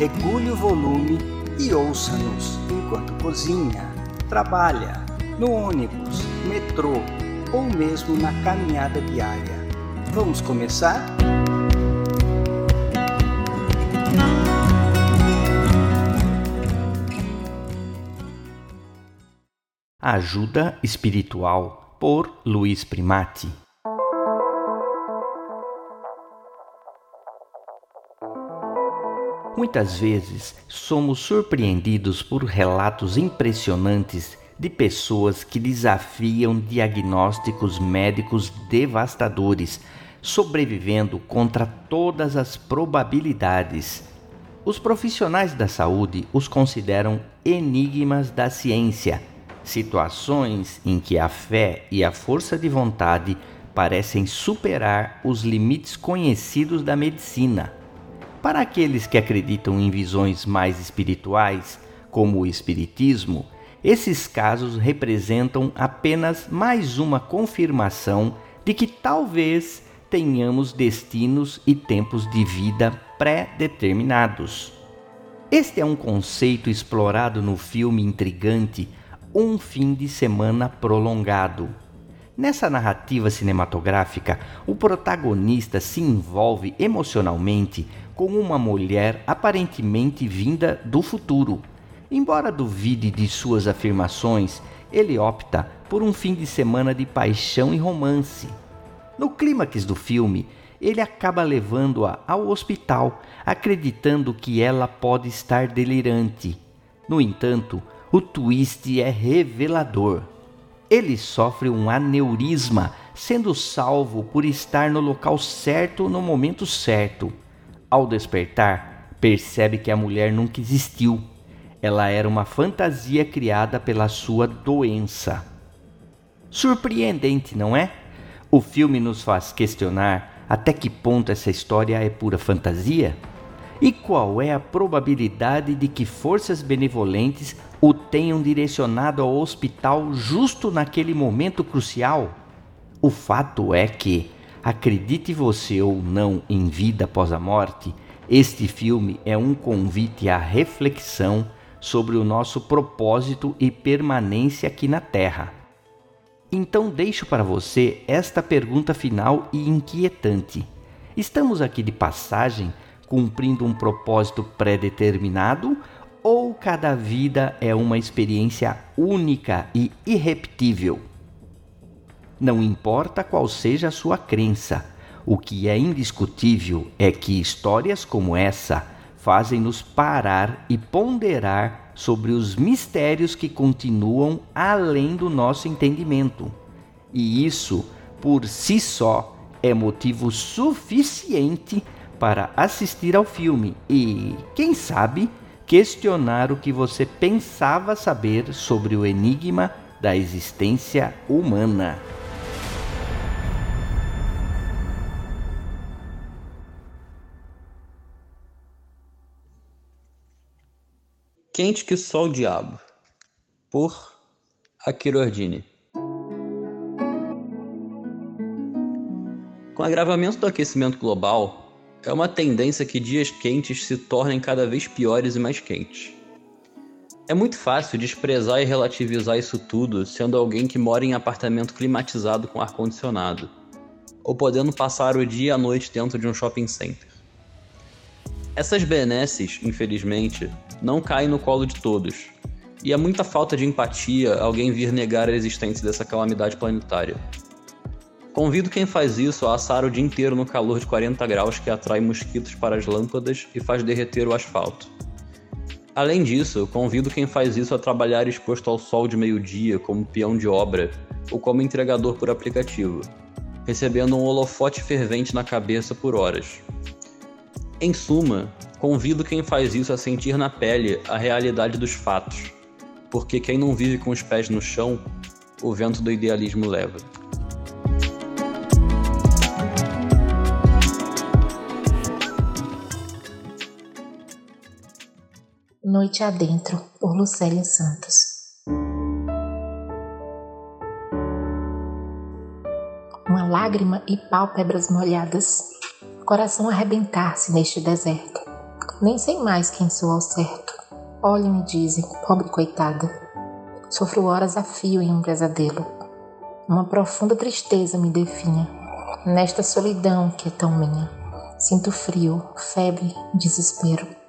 regule o volume e ouça-nos enquanto cozinha, trabalha, no ônibus, metrô ou mesmo na caminhada diária. Vamos começar? Ajuda Espiritual por Luiz Primati. Muitas vezes somos surpreendidos por relatos impressionantes de pessoas que desafiam diagnósticos médicos devastadores, sobrevivendo contra todas as probabilidades. Os profissionais da saúde os consideram enigmas da ciência, situações em que a fé e a força de vontade parecem superar os limites conhecidos da medicina. Para aqueles que acreditam em visões mais espirituais, como o Espiritismo, esses casos representam apenas mais uma confirmação de que talvez tenhamos destinos e tempos de vida pré-determinados. Este é um conceito explorado no filme intrigante Um Fim de Semana Prolongado, Nessa narrativa cinematográfica, o protagonista se envolve emocionalmente com uma mulher aparentemente vinda do futuro. Embora duvide de suas afirmações, ele opta por um fim de semana de paixão e romance. No clímax do filme, ele acaba levando-a ao hospital, acreditando que ela pode estar delirante. No entanto, o twist é revelador ele sofre um aneurisma, sendo salvo por estar no local certo no momento certo. Ao despertar, percebe que a mulher nunca existiu. Ela era uma fantasia criada pela sua doença. Surpreendente, não é? O filme nos faz questionar até que ponto essa história é pura fantasia? E qual é a probabilidade de que forças benevolentes o tenham direcionado ao hospital justo naquele momento crucial? O fato é que, acredite você ou não em vida após a morte, este filme é um convite à reflexão sobre o nosso propósito e permanência aqui na Terra. Então deixo para você esta pergunta final e inquietante. Estamos aqui de passagem cumprindo um propósito pré-determinado ou cada vida é uma experiência única e irrepetível? Não importa qual seja a sua crença, o que é indiscutível é que histórias como essa fazem-nos parar e ponderar sobre os mistérios que continuam além do nosso entendimento. E isso, por si só, é motivo suficiente para assistir ao filme e, quem sabe, questionar o que você pensava saber sobre o enigma da existência humana. Quente que só o diabo, por Akira. Com o agravamento do aquecimento global, é uma tendência que dias quentes se tornem cada vez piores e mais quentes. É muito fácil desprezar e relativizar isso tudo sendo alguém que mora em apartamento climatizado com ar-condicionado, ou podendo passar o dia e a noite dentro de um shopping center. Essas benesses, infelizmente, não caem no colo de todos, e é muita falta de empatia alguém vir negar a existência dessa calamidade planetária. Convido quem faz isso a assar o dia inteiro no calor de 40 graus que atrai mosquitos para as lâmpadas e faz derreter o asfalto. Além disso, convido quem faz isso a trabalhar exposto ao sol de meio-dia como peão de obra ou como entregador por aplicativo, recebendo um holofote fervente na cabeça por horas. Em suma, Convido quem faz isso a sentir na pele a realidade dos fatos, porque quem não vive com os pés no chão, o vento do idealismo leva. Noite Adentro, por Lucélia Santos. Uma lágrima e pálpebras molhadas, coração arrebentar-se neste deserto. Nem sei mais quem sou ao certo. Olhem e dizem, pobre coitada. Sofro horas a fio em um pesadelo. Uma profunda tristeza me definha. Nesta solidão que é tão minha. Sinto frio, febre, desespero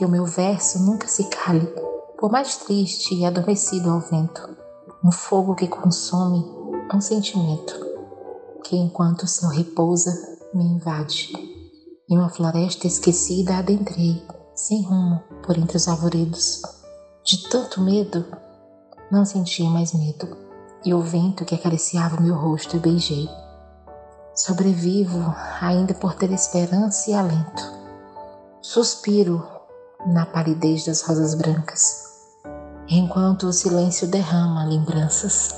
que o meu verso nunca se cale, por mais triste e adormecido ao vento, um fogo que consome um sentimento, que enquanto o céu repousa, me invade. Em uma floresta esquecida adentrei, sem rumo, por entre os arvoredos. De tanto medo, não sentia mais medo, e o vento que acariciava o meu rosto beijei. Sobrevivo ainda por ter esperança e alento. Suspiro na palidez das rosas brancas, enquanto o silêncio derrama lembranças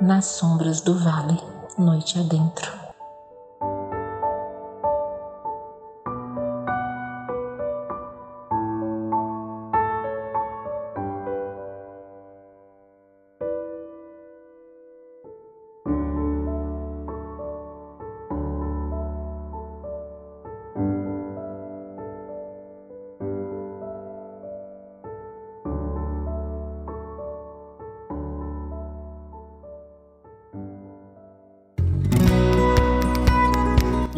nas sombras do vale, noite adentro.